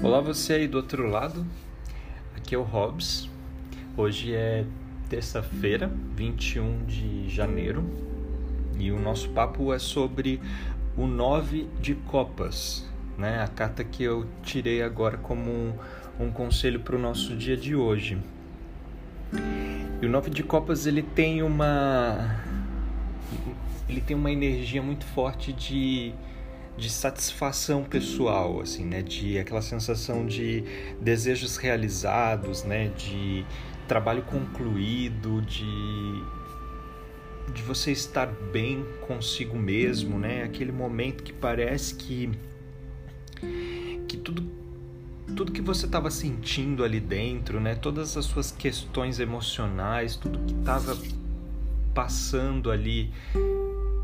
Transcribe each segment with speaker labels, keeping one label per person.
Speaker 1: Olá você aí do outro lado, aqui é o Hobbs. Hoje é terça-feira, 21 de janeiro, e o nosso papo é sobre o nove de copas, né? A carta que eu tirei agora como um, um conselho para o nosso dia de hoje. E o nove de copas ele tem uma ele tem uma energia muito forte de de satisfação pessoal, assim, né? De aquela sensação de desejos realizados, né? De trabalho concluído, de de você estar bem consigo mesmo, né? Aquele momento que parece que que tudo tudo que você estava sentindo ali dentro, né? Todas as suas questões emocionais, tudo que estava passando ali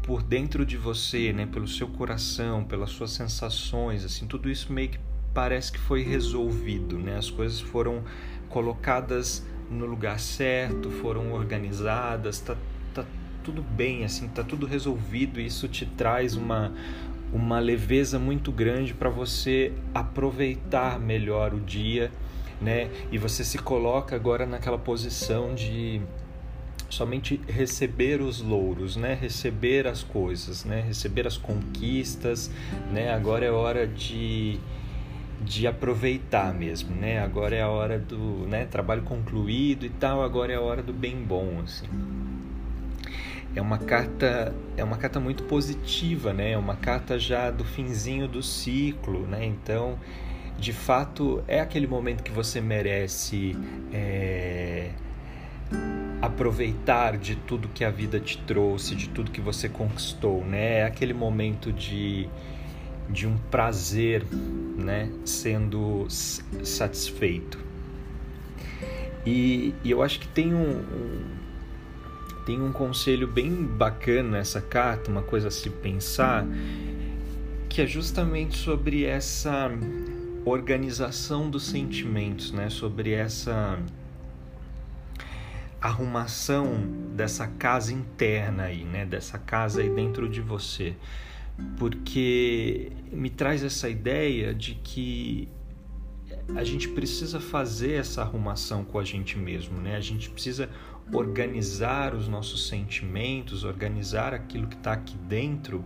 Speaker 1: por dentro de você, né, pelo seu coração, pelas suas sensações, assim, tudo isso meio que parece que foi resolvido, né? As coisas foram colocadas no lugar certo, foram organizadas, tá, tá tudo bem, assim, tá tudo resolvido. E isso te traz uma uma leveza muito grande para você aproveitar melhor o dia, né? E você se coloca agora naquela posição de somente receber os louros, né? Receber as coisas, né? Receber as conquistas, né? Agora é hora de de aproveitar mesmo, né? Agora é a hora do, né, trabalho concluído e tal, agora é a hora do bem bom, assim. É uma carta, é uma carta muito positiva, né? É uma carta já do finzinho do ciclo, né? Então, de fato, é aquele momento que você merece é, aproveitar de tudo que a vida te trouxe, de tudo que você conquistou, né? É aquele momento de, de um prazer, né? Sendo satisfeito. E, e eu acho que tem um, um, tem um conselho bem bacana nessa carta, uma coisa a se pensar, que é justamente sobre essa organização dos sentimentos, né? Sobre essa arrumação dessa casa interna aí, né? Dessa casa aí dentro de você. Porque me traz essa ideia de que a gente precisa fazer essa arrumação com a gente mesmo, né? A gente precisa organizar os nossos sentimentos, organizar aquilo que está aqui dentro,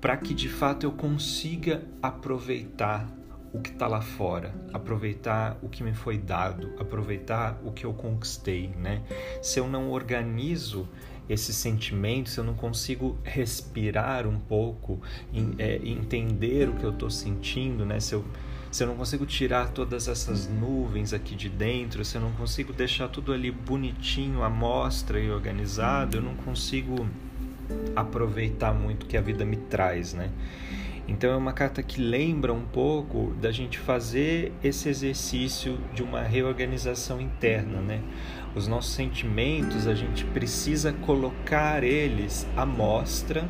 Speaker 1: para que de fato eu consiga aproveitar o que está lá fora, aproveitar o que me foi dado, aproveitar o que eu conquistei, né? Se eu não organizo esses sentimentos, se eu não consigo respirar um pouco, é, entender o que eu estou sentindo, né? Se eu, se eu não consigo tirar todas essas nuvens aqui de dentro, se eu não consigo deixar tudo ali bonitinho, à mostra e organizado, eu não consigo aproveitar muito o que a vida me traz, né? Então é uma carta que lembra um pouco da gente fazer esse exercício de uma reorganização interna, né? Os nossos sentimentos, a gente precisa colocar eles à mostra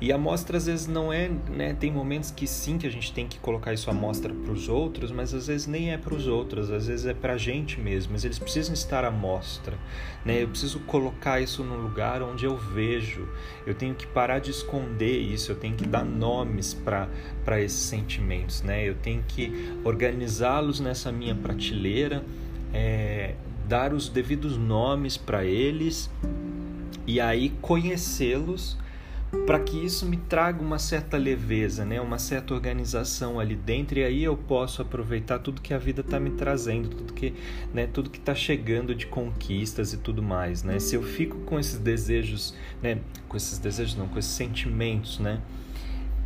Speaker 1: e a mostra às vezes não é, né? Tem momentos que sim que a gente tem que colocar isso à mostra para os outros, mas às vezes nem é para os outros, às vezes é para a gente mesmo. Mas eles precisam estar à mostra, né? Eu preciso colocar isso num lugar onde eu vejo. Eu tenho que parar de esconder isso. Eu tenho que dar nomes para para esses sentimentos, né? Eu tenho que organizá-los nessa minha prateleira, é, dar os devidos nomes para eles e aí conhecê-los para que isso me traga uma certa leveza, né? uma certa organização ali dentro, e aí eu posso aproveitar tudo que a vida está me trazendo, tudo que né, tudo que está chegando de conquistas e tudo mais. Né? Se eu fico com esses desejos, né, com esses desejos não, com esses sentimentos, né,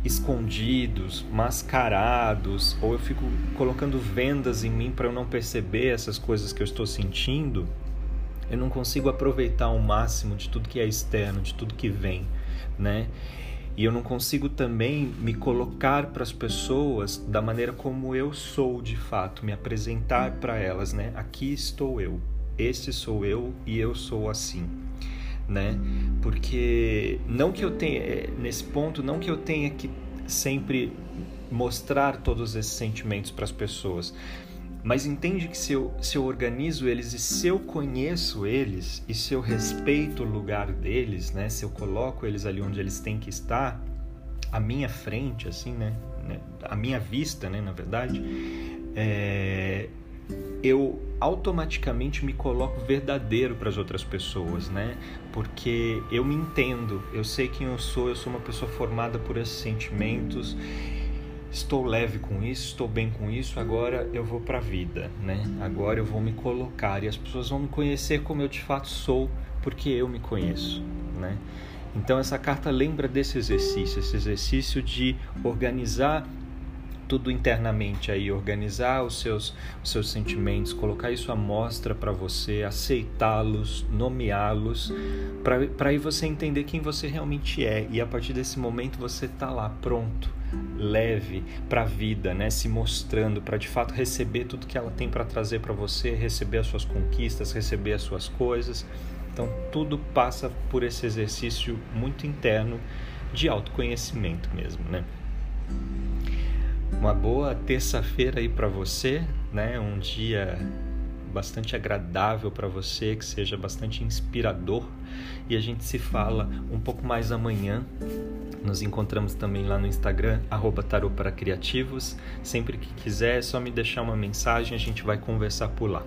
Speaker 1: escondidos, mascarados, ou eu fico colocando vendas em mim para eu não perceber essas coisas que eu estou sentindo, eu não consigo aproveitar o máximo de tudo que é externo, de tudo que vem né? E eu não consigo também me colocar para as pessoas da maneira como eu sou de fato, me apresentar para elas, né? Aqui estou eu, esse sou eu e eu sou assim, né? Porque não que eu tenha é, nesse ponto, não que eu tenha que sempre mostrar todos esses sentimentos para as pessoas, mas entende que se eu, se eu organizo eles e se eu conheço eles e se eu respeito o lugar deles, né? Se eu coloco eles ali onde eles têm que estar, à minha frente, assim, né? né? À minha vista, né? Na verdade, é, eu automaticamente me coloco verdadeiro para as outras pessoas, né? Porque eu me entendo, eu sei quem eu sou, eu sou uma pessoa formada por esses sentimentos. Estou leve com isso, estou bem com isso, agora eu vou para a vida, né? Agora eu vou me colocar e as pessoas vão me conhecer como eu de fato sou, porque eu me conheço, né? Então essa carta lembra desse exercício, esse exercício de organizar tudo internamente aí, organizar os seus, os seus sentimentos, colocar isso à mostra para você, aceitá-los, nomeá-los, para aí você entender quem você realmente é e a partir desse momento você tá lá pronto, leve para a vida, né, se mostrando para de fato receber tudo que ela tem para trazer para você, receber as suas conquistas, receber as suas coisas. Então tudo passa por esse exercício muito interno de autoconhecimento mesmo, né? Uma boa terça-feira aí para você, né? Um dia bastante agradável para você, que seja bastante inspirador. E a gente se fala um pouco mais amanhã. Nos encontramos também lá no Instagram, arroba Criativos. Sempre que quiser, é só me deixar uma mensagem, a gente vai conversar por lá.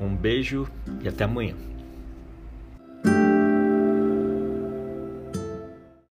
Speaker 1: Um beijo e até amanhã.